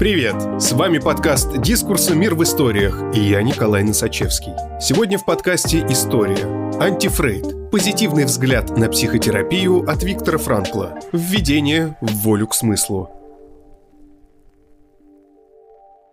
Привет! С вами подкаст «Дискурсы. Мир в историях» и я Николай Носачевский. Сегодня в подкасте «История». Антифрейд. Позитивный взгляд на психотерапию от Виктора Франкла. Введение в волю к смыслу.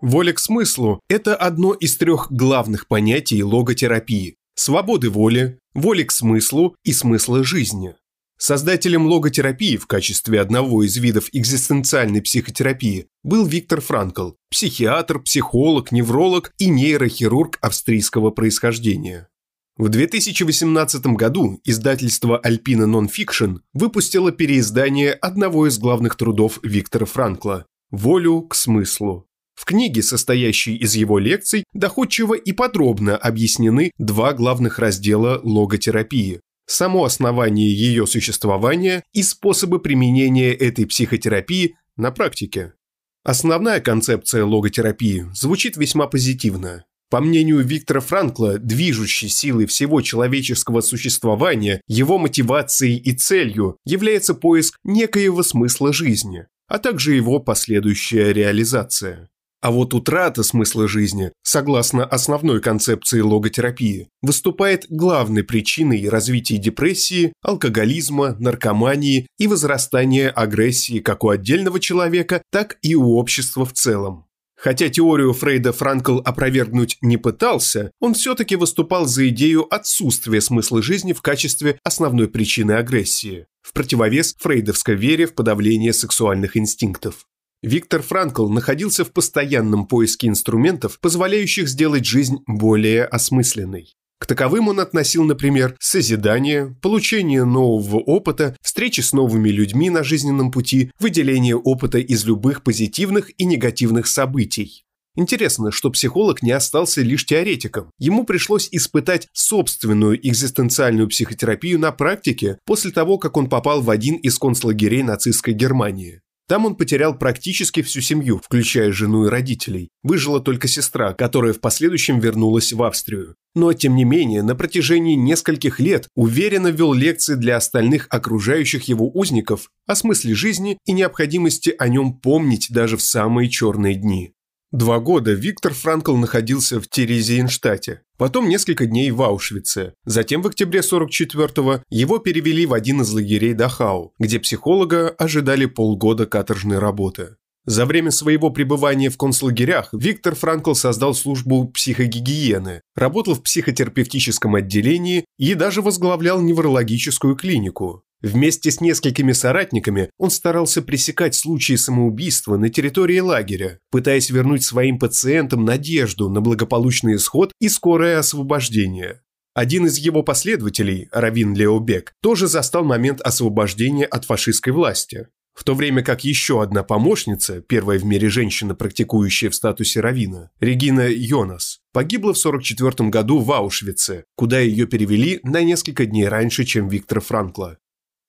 Воля к смыслу – это одно из трех главных понятий логотерапии – свободы воли, воли к смыслу и смысла жизни. Создателем логотерапии в качестве одного из видов экзистенциальной психотерапии был Виктор Франкл, психиатр, психолог, невролог и нейрохирург австрийского происхождения. В 2018 году издательство Alpina Nonfiction выпустило переиздание одного из главных трудов Виктора Франкла «Волю к смыслу». В книге, состоящей из его лекций, доходчиво и подробно объяснены два главных раздела логотерапии само основание ее существования и способы применения этой психотерапии на практике. Основная концепция логотерапии звучит весьма позитивно. По мнению Виктора Франкла, движущей силой всего человеческого существования, его мотивацией и целью является поиск некоего смысла жизни, а также его последующая реализация. А вот утрата смысла жизни, согласно основной концепции логотерапии, выступает главной причиной развития депрессии, алкоголизма, наркомании и возрастания агрессии как у отдельного человека, так и у общества в целом. Хотя теорию Фрейда Франкл опровергнуть не пытался, он все-таки выступал за идею отсутствия смысла жизни в качестве основной причины агрессии, в противовес фрейдовской вере в подавление сексуальных инстинктов. Виктор Франкл находился в постоянном поиске инструментов, позволяющих сделать жизнь более осмысленной. К таковым он относил, например, созидание, получение нового опыта, встречи с новыми людьми на жизненном пути, выделение опыта из любых позитивных и негативных событий. Интересно, что психолог не остался лишь теоретиком. Ему пришлось испытать собственную экзистенциальную психотерапию на практике после того, как он попал в один из концлагерей нацистской Германии. Там он потерял практически всю семью, включая жену и родителей. Выжила только сестра, которая в последующем вернулась в Австрию. Но, тем не менее, на протяжении нескольких лет уверенно вел лекции для остальных окружающих его узников о смысле жизни и необходимости о нем помнить даже в самые черные дни. Два года Виктор Франкл находился в Терезиенштате, потом несколько дней в Аушвице. Затем в октябре 44-го его перевели в один из лагерей Дахау, где психолога ожидали полгода каторжной работы. За время своего пребывания в концлагерях Виктор Франкл создал службу психогигиены, работал в психотерапевтическом отделении и даже возглавлял неврологическую клинику. Вместе с несколькими соратниками он старался пресекать случаи самоубийства на территории лагеря, пытаясь вернуть своим пациентам надежду на благополучный исход и скорое освобождение. Один из его последователей, Равин Леобек, тоже застал момент освобождения от фашистской власти. В то время как еще одна помощница, первая в мире женщина, практикующая в статусе равина, Регина Йонас, погибла в 1944 году в Аушвице, куда ее перевели на несколько дней раньше, чем Виктора Франкла.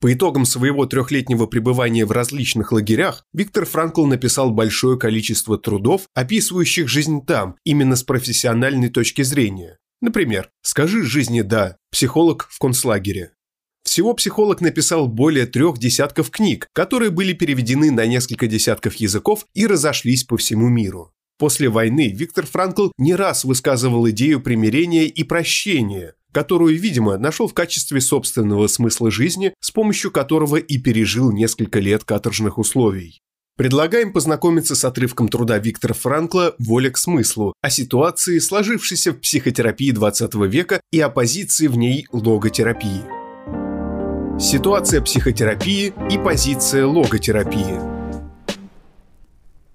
По итогам своего трехлетнего пребывания в различных лагерях Виктор Франкл написал большое количество трудов, описывающих жизнь там, именно с профессиональной точки зрения. Например, «Скажи жизни да. Психолог в концлагере». Всего психолог написал более трех десятков книг, которые были переведены на несколько десятков языков и разошлись по всему миру. После войны Виктор Франкл не раз высказывал идею примирения и прощения, которую, видимо, нашел в качестве собственного смысла жизни, с помощью которого и пережил несколько лет каторжных условий. Предлагаем познакомиться с отрывком труда Виктора Франкла «Воля к смыслу» о ситуации, сложившейся в психотерапии 20 века и оппозиции в ней логотерапии. Ситуация психотерапии и позиция логотерапии –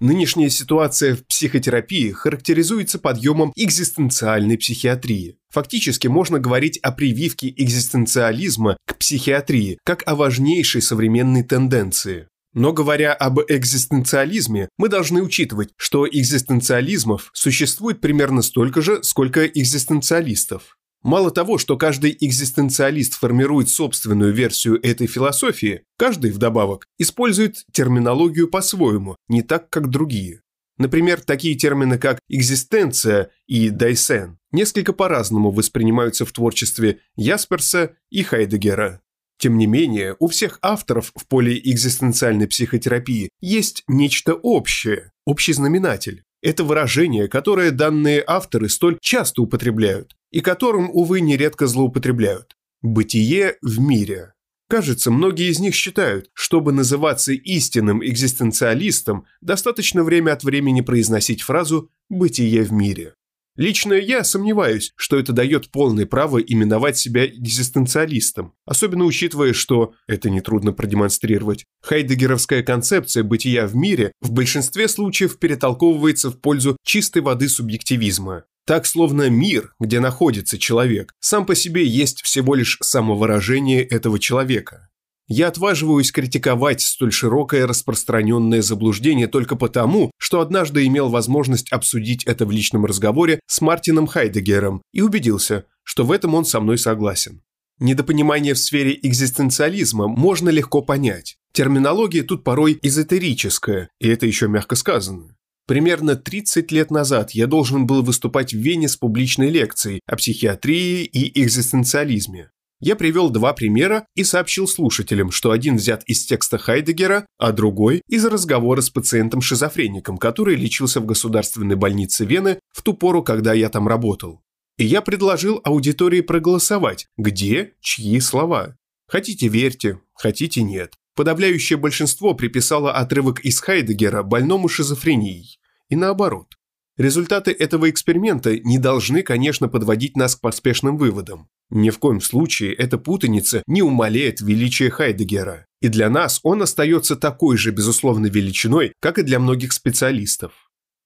Нынешняя ситуация в психотерапии характеризуется подъемом экзистенциальной психиатрии. Фактически можно говорить о прививке экзистенциализма к психиатрии как о важнейшей современной тенденции. Но говоря об экзистенциализме, мы должны учитывать, что экзистенциализмов существует примерно столько же, сколько экзистенциалистов. Мало того, что каждый экзистенциалист формирует собственную версию этой философии, каждый, вдобавок, использует терминологию по-своему, не так, как другие. Например, такие термины, как экзистенция и дайсен, несколько по-разному воспринимаются в творчестве Ясперса и Хайдегера. Тем не менее, у всех авторов в поле экзистенциальной психотерапии есть нечто общее, общий знаменатель. Это выражение, которое данные авторы столь часто употребляют и которым, увы, нередко злоупотребляют. Бытие в мире. Кажется, многие из них считают, чтобы называться истинным экзистенциалистом, достаточно время от времени произносить фразу «бытие в мире». Лично я сомневаюсь, что это дает полное право именовать себя экзистенциалистом, особенно учитывая, что, это нетрудно продемонстрировать, хайдегеровская концепция бытия в мире в большинстве случаев перетолковывается в пользу чистой воды субъективизма. Так, словно мир, где находится человек, сам по себе есть всего лишь самовыражение этого человека. Я отваживаюсь критиковать столь широкое распространенное заблуждение только потому, что однажды имел возможность обсудить это в личном разговоре с Мартином Хайдегером и убедился, что в этом он со мной согласен. Недопонимание в сфере экзистенциализма можно легко понять. Терминология тут порой эзотерическая, и это еще мягко сказано. Примерно 30 лет назад я должен был выступать в Вене с публичной лекцией о психиатрии и экзистенциализме. Я привел два примера и сообщил слушателям, что один взят из текста Хайдегера, а другой – из разговора с пациентом-шизофреником, который лечился в государственной больнице Вены в ту пору, когда я там работал. И я предложил аудитории проголосовать, где, чьи слова. Хотите – верьте, хотите – нет. Подавляющее большинство приписало отрывок из Хайдегера больному шизофренией. И наоборот. Результаты этого эксперимента не должны, конечно, подводить нас к поспешным выводам. Ни в коем случае эта путаница не умаляет величие Хайдегера, и для нас он остается такой же безусловной величиной, как и для многих специалистов.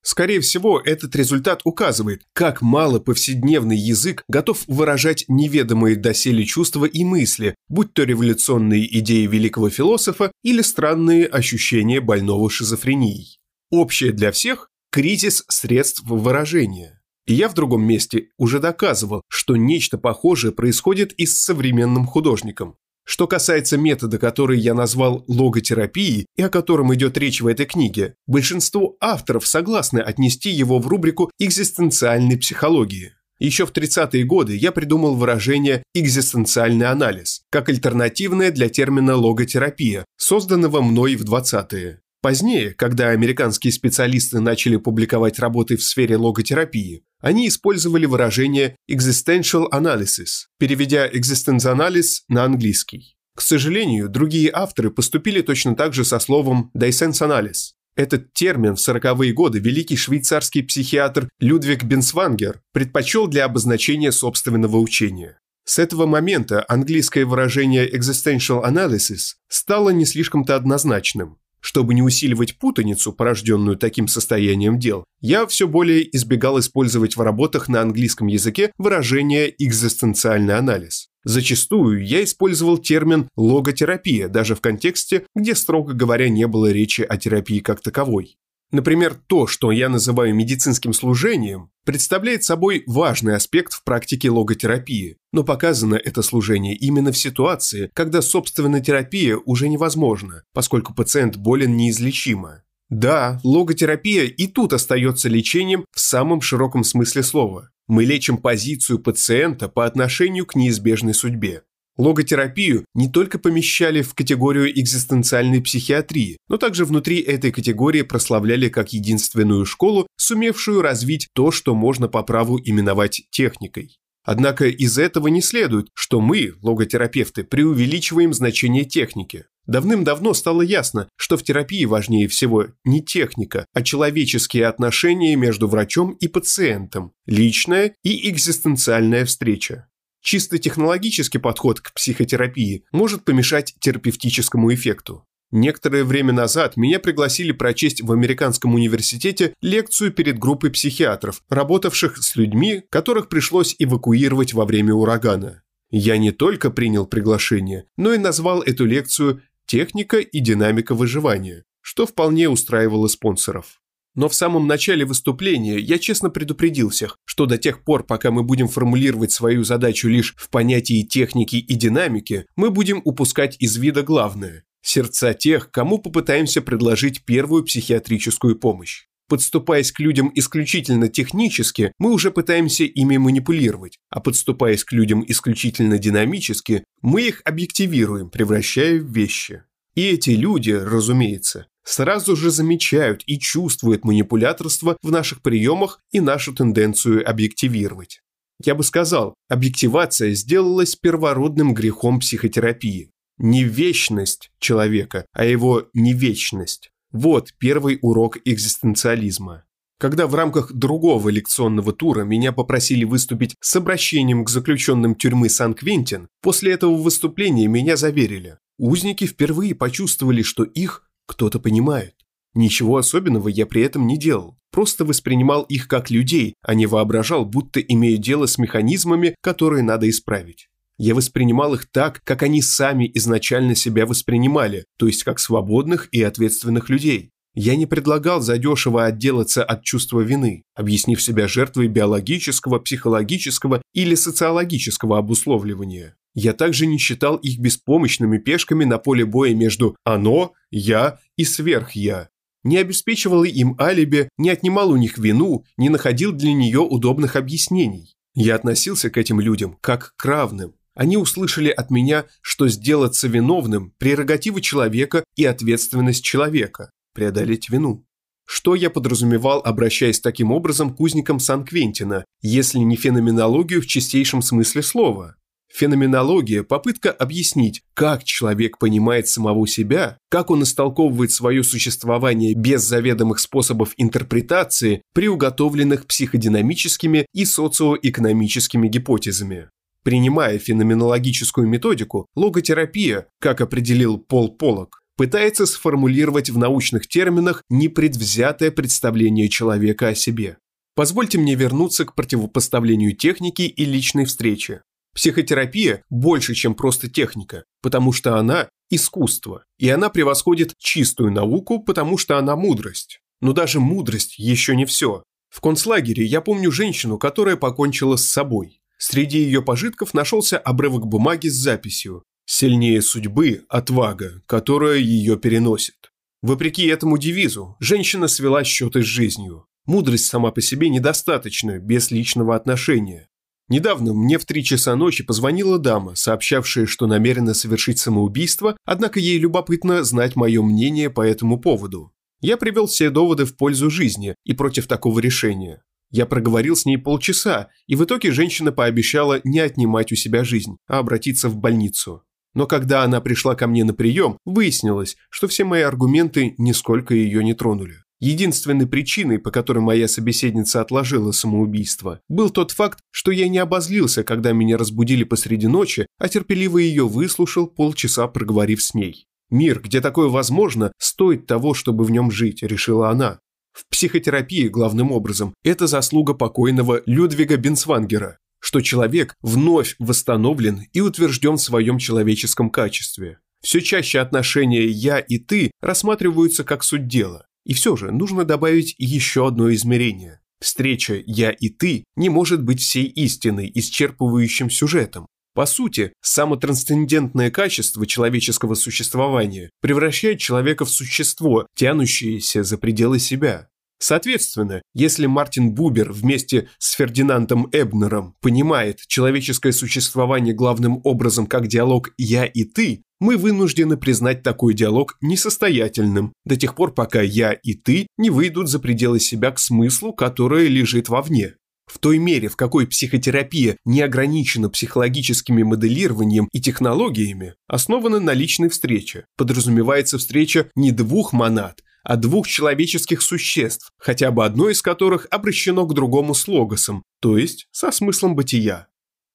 Скорее всего, этот результат указывает, как мало повседневный язык готов выражать неведомые доселе чувства и мысли, будь то революционные идеи великого философа или странные ощущения больного шизофренией. Общее для всех – кризис средств выражения. И я в другом месте уже доказывал, что нечто похожее происходит и с современным художником. Что касается метода, который я назвал логотерапией и о котором идет речь в этой книге, большинство авторов согласны отнести его в рубрику экзистенциальной психологии. Еще в 30-е годы я придумал выражение «экзистенциальный анализ» как альтернативное для термина логотерапия, созданного мной в 20-е. Позднее, когда американские специалисты начали публиковать работы в сфере логотерапии, они использовали выражение existential analysis, переведя existence на английский. К сожалению, другие авторы поступили точно так же со словом analysis. Этот термин в 40-е годы великий швейцарский психиатр Людвиг Бенсвангер предпочел для обозначения собственного учения. С этого момента английское выражение existential analysis стало не слишком-то однозначным. Чтобы не усиливать путаницу, порожденную таким состоянием дел, я все более избегал использовать в работах на английском языке выражение «экзистенциальный анализ». Зачастую я использовал термин «логотерапия» даже в контексте, где, строго говоря, не было речи о терапии как таковой. Например, то, что я называю медицинским служением, представляет собой важный аспект в практике логотерапии, но показано это служение именно в ситуации, когда собственная терапия уже невозможна, поскольку пациент болен неизлечимо. Да, логотерапия и тут остается лечением в самом широком смысле слова. Мы лечим позицию пациента по отношению к неизбежной судьбе. Логотерапию не только помещали в категорию экзистенциальной психиатрии, но также внутри этой категории прославляли как единственную школу, сумевшую развить то, что можно по праву именовать техникой. Однако из этого не следует, что мы, логотерапевты, преувеличиваем значение техники. Давным-давно стало ясно, что в терапии важнее всего не техника, а человеческие отношения между врачом и пациентом, личная и экзистенциальная встреча. Чисто технологический подход к психотерапии может помешать терапевтическому эффекту. Некоторое время назад меня пригласили прочесть в американском университете лекцию перед группой психиатров, работавших с людьми, которых пришлось эвакуировать во время урагана. Я не только принял приглашение, но и назвал эту лекцию «Техника и динамика выживания», что вполне устраивало спонсоров. Но в самом начале выступления я честно предупредил всех, что до тех пор, пока мы будем формулировать свою задачу лишь в понятии техники и динамики, мы будем упускать из вида главное – сердца тех, кому попытаемся предложить первую психиатрическую помощь. Подступаясь к людям исключительно технически, мы уже пытаемся ими манипулировать, а подступаясь к людям исключительно динамически, мы их объективируем, превращая в вещи. И эти люди, разумеется, сразу же замечают и чувствуют манипуляторство в наших приемах и нашу тенденцию объективировать. Я бы сказал, объективация сделалась первородным грехом психотерапии. Не вечность человека, а его невечность. Вот первый урок экзистенциализма. Когда в рамках другого лекционного тура меня попросили выступить с обращением к заключенным тюрьмы Сан-Квентин, после этого выступления меня заверили. Узники впервые почувствовали, что их кто-то понимает. Ничего особенного я при этом не делал, просто воспринимал их как людей, а не воображал, будто имею дело с механизмами, которые надо исправить. Я воспринимал их так, как они сами изначально себя воспринимали, то есть как свободных и ответственных людей. Я не предлагал задешево отделаться от чувства вины, объяснив себя жертвой биологического, психологического или социологического обусловливания. Я также не считал их беспомощными пешками на поле боя между «оно», «я» и «сверх-я». Не обеспечивал им алиби, не отнимал у них вину, не находил для нее удобных объяснений. Я относился к этим людям как к равным. Они услышали от меня, что сделаться виновным – прерогатива человека и ответственность человека – преодолеть вину. Что я подразумевал, обращаясь таким образом к узникам Сан-Квентина, если не феноменологию в чистейшем смысле слова? Феноменология – попытка объяснить, как человек понимает самого себя, как он истолковывает свое существование без заведомых способов интерпретации, приуготовленных психодинамическими и социоэкономическими гипотезами. Принимая феноменологическую методику, логотерапия, как определил Пол Полок, пытается сформулировать в научных терминах непредвзятое представление человека о себе. Позвольте мне вернуться к противопоставлению техники и личной встречи. Психотерапия больше, чем просто техника, потому что она – искусство, и она превосходит чистую науку, потому что она мудрость. Но даже мудрость еще не все. В концлагере я помню женщину, которая покончила с собой. Среди ее пожитков нашелся обрывок бумаги с записью «Сильнее судьбы – отвага, которая ее переносит». Вопреки этому девизу, женщина свела счеты с жизнью. Мудрость сама по себе недостаточна, без личного отношения. Недавно мне в три часа ночи позвонила дама, сообщавшая, что намерена совершить самоубийство, однако ей любопытно знать мое мнение по этому поводу. Я привел все доводы в пользу жизни и против такого решения. Я проговорил с ней полчаса, и в итоге женщина пообещала не отнимать у себя жизнь, а обратиться в больницу. Но когда она пришла ко мне на прием, выяснилось, что все мои аргументы нисколько ее не тронули. Единственной причиной, по которой моя собеседница отложила самоубийство, был тот факт, что я не обозлился, когда меня разбудили посреди ночи, а терпеливо ее выслушал, полчаса проговорив с ней. «Мир, где такое возможно, стоит того, чтобы в нем жить», – решила она. В психотерапии, главным образом, это заслуга покойного Людвига Бенсвангера, что человек вновь восстановлен и утвержден в своем человеческом качестве. Все чаще отношения «я» и «ты» рассматриваются как суть дела. И все же нужно добавить еще одно измерение. Встреча «я» и «ты» не может быть всей истиной, исчерпывающим сюжетом. По сути, самотрансцендентное качество человеческого существования превращает человека в существо, тянущееся за пределы себя. Соответственно, если Мартин Бубер вместе с Фердинандом Эбнером понимает человеческое существование главным образом как диалог «я» и «ты», мы вынуждены признать такой диалог несостоятельным до тех пор, пока «я» и «ты» не выйдут за пределы себя к смыслу, которое лежит вовне. В той мере, в какой психотерапия не ограничена психологическими моделированием и технологиями, основана на личной встрече, подразумевается встреча не двух монад, а двух человеческих существ, хотя бы одно из которых обращено к другому с логосом, то есть со смыслом бытия.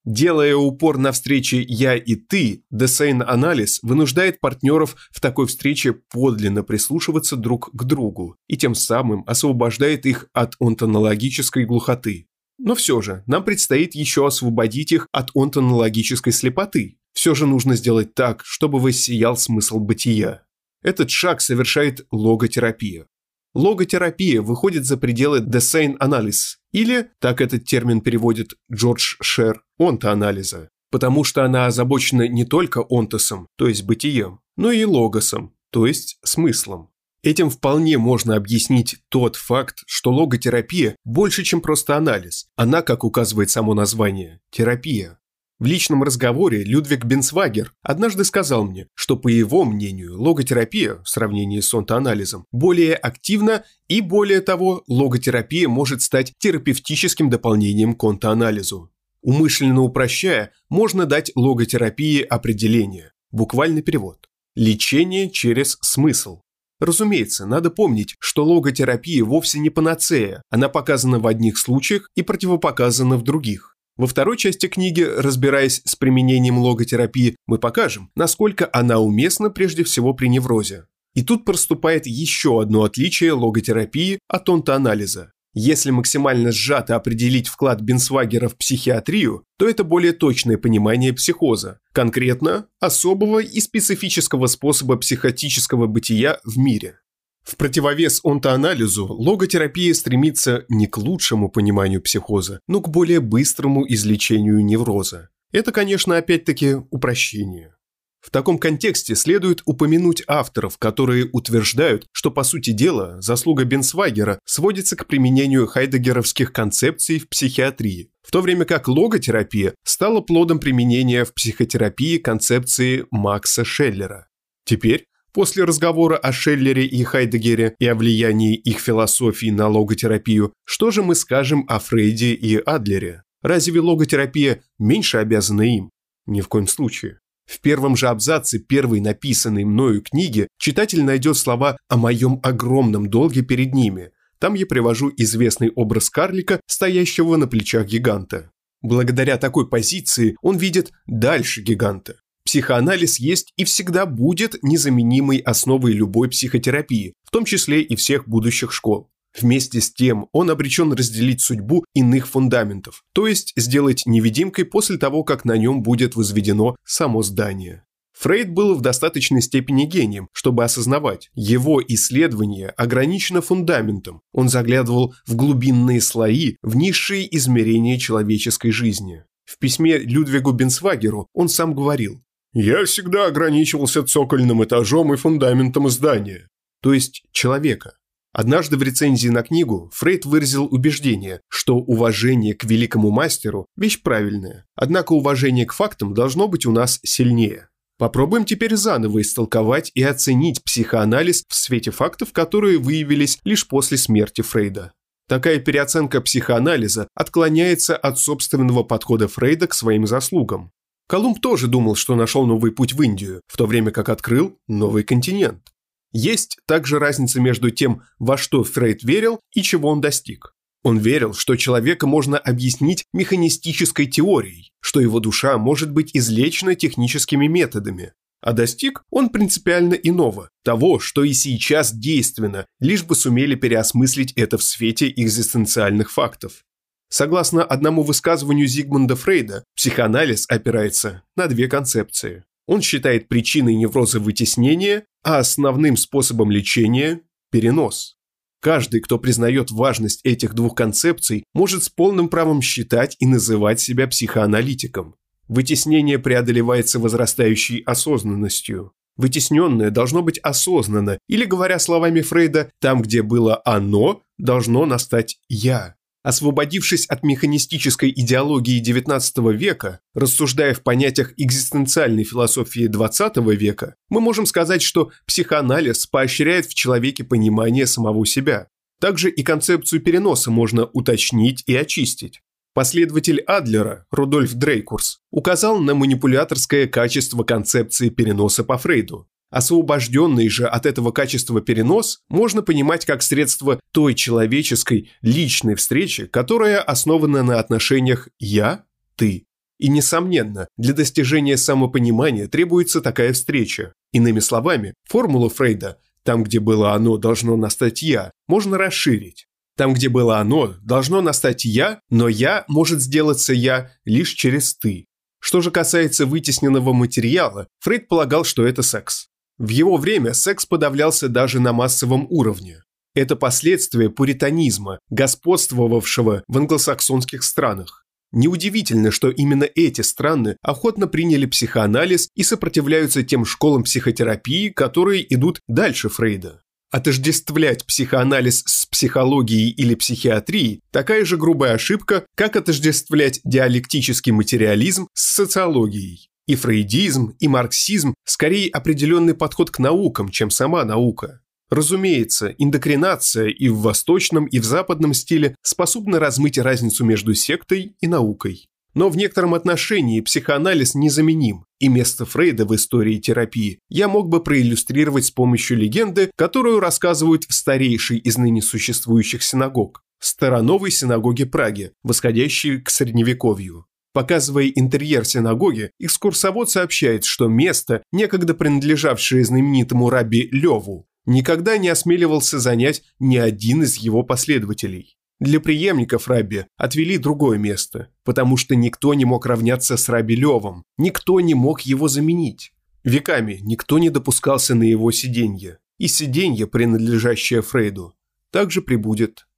Делая упор на встрече «я» и «ты», Десейн-анализ вынуждает партнеров в такой встрече подлинно прислушиваться друг к другу и тем самым освобождает их от онтологической глухоты. Но все же, нам предстоит еще освободить их от онтологической слепоты. Все же нужно сделать так, чтобы воссиял смысл бытия. Этот шаг совершает логотерапия. Логотерапия выходит за пределы Analysis, или, так этот термин переводит Джордж Шер, онтоанализа, потому что она озабочена не только онтосом, то есть бытием, но и логосом, то есть смыслом. Этим вполне можно объяснить тот факт, что логотерапия больше, чем просто анализ. Она, как указывает само название, терапия. В личном разговоре Людвиг Бенсвагер однажды сказал мне, что, по его мнению, логотерапия в сравнении с онтоанализом более активна и, более того, логотерапия может стать терапевтическим дополнением к онтоанализу. Умышленно упрощая, можно дать логотерапии определение, буквальный перевод – лечение через смысл. Разумеется, надо помнить, что логотерапия вовсе не панацея, она показана в одних случаях и противопоказана в других. Во второй части книги, разбираясь с применением логотерапии, мы покажем, насколько она уместна прежде всего при неврозе. И тут проступает еще одно отличие логотерапии от онтоанализа. Если максимально сжато определить вклад Бенсвагера в психиатрию, то это более точное понимание психоза, конкретно особого и специфического способа психотического бытия в мире. В противовес онтоанализу логотерапия стремится не к лучшему пониманию психоза, но к более быстрому излечению невроза. Это, конечно, опять-таки упрощение. В таком контексте следует упомянуть авторов, которые утверждают, что, по сути дела, заслуга Бенсвагера сводится к применению хайдегеровских концепций в психиатрии, в то время как логотерапия стала плодом применения в психотерапии концепции Макса Шеллера. Теперь После разговора о Шеллере и Хайдегере и о влиянии их философии на логотерапию, что же мы скажем о Фрейде и Адлере? Разве логотерапия меньше обязана им? Ни в коем случае. В первом же абзаце первой написанной мною книги читатель найдет слова о моем огромном долге перед ними. Там я привожу известный образ карлика, стоящего на плечах гиганта. Благодаря такой позиции он видит дальше гиганта. Психоанализ есть и всегда будет незаменимой основой любой психотерапии, в том числе и всех будущих школ. Вместе с тем он обречен разделить судьбу иных фундаментов, то есть сделать невидимкой после того, как на нем будет возведено само здание. Фрейд был в достаточной степени гением, чтобы осознавать, его исследование ограничено фундаментом, он заглядывал в глубинные слои, в низшие измерения человеческой жизни. В письме Людвигу Бенсвагеру он сам говорил я всегда ограничивался цокольным этажом и фундаментом здания, то есть человека. Однажды в рецензии на книгу Фрейд выразил убеждение, что уважение к великому мастеру – вещь правильная, однако уважение к фактам должно быть у нас сильнее. Попробуем теперь заново истолковать и оценить психоанализ в свете фактов, которые выявились лишь после смерти Фрейда. Такая переоценка психоанализа отклоняется от собственного подхода Фрейда к своим заслугам. Колумб тоже думал, что нашел новый путь в Индию, в то время как открыл новый континент. Есть также разница между тем, во что Фрейд верил и чего он достиг. Он верил, что человека можно объяснить механистической теорией, что его душа может быть излечена техническими методами. А достиг он принципиально иного, того, что и сейчас действенно, лишь бы сумели переосмыслить это в свете экзистенциальных фактов. Согласно одному высказыванию Зигмунда Фрейда, психоанализ опирается на две концепции. Он считает причиной невроза вытеснение, а основным способом лечения – перенос. Каждый, кто признает важность этих двух концепций, может с полным правом считать и называть себя психоаналитиком. Вытеснение преодолевается возрастающей осознанностью. Вытесненное должно быть осознанно, или, говоря словами Фрейда, там, где было «оно», должно настать «я». Освободившись от механистической идеологии XIX века, рассуждая в понятиях экзистенциальной философии XX века, мы можем сказать, что психоанализ поощряет в человеке понимание самого себя. Также и концепцию переноса можно уточнить и очистить. Последователь Адлера, Рудольф Дрейкурс, указал на манипуляторское качество концепции переноса по Фрейду. Освобожденный же от этого качества перенос можно понимать как средство той человеческой, личной встречи, которая основана на отношениях «я-ты». И, несомненно, для достижения самопонимания требуется такая встреча. Иными словами, формулу Фрейда «там, где было оно, должно настать я» можно расширить. Там, где было оно, должно настать я, но я может сделаться я лишь через ты. Что же касается вытесненного материала, Фрейд полагал, что это секс. В его время секс подавлялся даже на массовом уровне. Это последствия пуританизма, господствовавшего в англосаксонских странах. Неудивительно, что именно эти страны охотно приняли психоанализ и сопротивляются тем школам психотерапии, которые идут дальше Фрейда. Отождествлять психоанализ с психологией или психиатрией – такая же грубая ошибка, как отождествлять диалектический материализм с социологией. И фрейдизм, и марксизм – скорее определенный подход к наукам, чем сама наука. Разумеется, индокринация и в восточном, и в западном стиле способна размыть разницу между сектой и наукой. Но в некотором отношении психоанализ незаменим, и место Фрейда в истории терапии я мог бы проиллюстрировать с помощью легенды, которую рассказывают в старейшей из ныне существующих синагог – Староновой синагоге Праги, восходящей к Средневековью. Показывая интерьер синагоги, экскурсовод сообщает, что место, некогда принадлежавшее знаменитому рабби Леву, никогда не осмеливался занять ни один из его последователей. Для преемников Раби отвели другое место, потому что никто не мог равняться с Раби Левом, никто не мог его заменить. Веками никто не допускался на его сиденье, и сиденье, принадлежащее Фрейду, также прибудет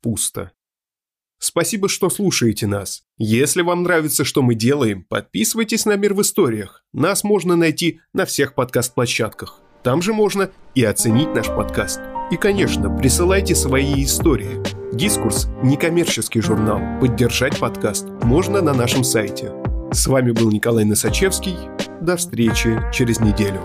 пусто. Спасибо, что слушаете нас. Если вам нравится, что мы делаем, подписывайтесь на «Мир в историях». Нас можно найти на всех подкаст-площадках. Там же можно и оценить наш подкаст. И, конечно, присылайте свои истории. Дискурс – некоммерческий журнал. Поддержать подкаст можно на нашем сайте. С вами был Николай Носачевский. До встречи через неделю.